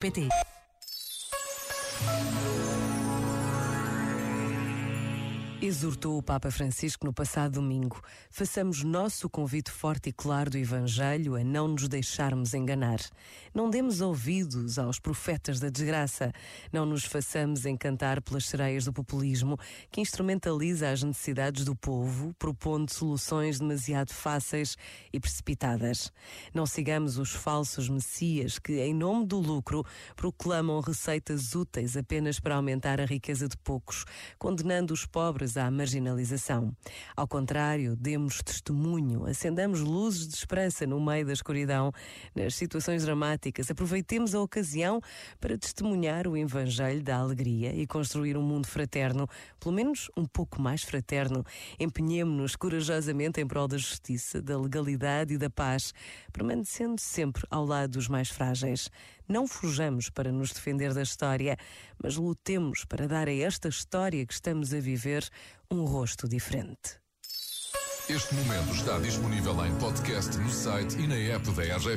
péter. Exortou o Papa Francisco no passado domingo. Façamos nosso convite forte e claro do Evangelho a não nos deixarmos enganar. Não demos ouvidos aos profetas da desgraça. Não nos façamos encantar pelas sereias do populismo que instrumentaliza as necessidades do povo, propondo soluções demasiado fáceis e precipitadas. Não sigamos os falsos messias que, em nome do lucro, proclamam receitas úteis apenas para aumentar a riqueza de poucos, condenando os pobres à marginalização. Ao contrário, demos testemunho, acendamos luzes de esperança no meio da escuridão, nas situações dramáticas. Aproveitemos a ocasião para testemunhar o Evangelho da alegria e construir um mundo fraterno, pelo menos um pouco mais fraterno. Empenhemos-nos corajosamente em prol da justiça, da legalidade e da paz, permanecendo sempre ao lado dos mais frágeis. Não fujamos para nos defender da história, mas lutemos para dar a esta história que estamos a viver um rosto diferente. Este momento está disponível em podcast no site e na app da RGF.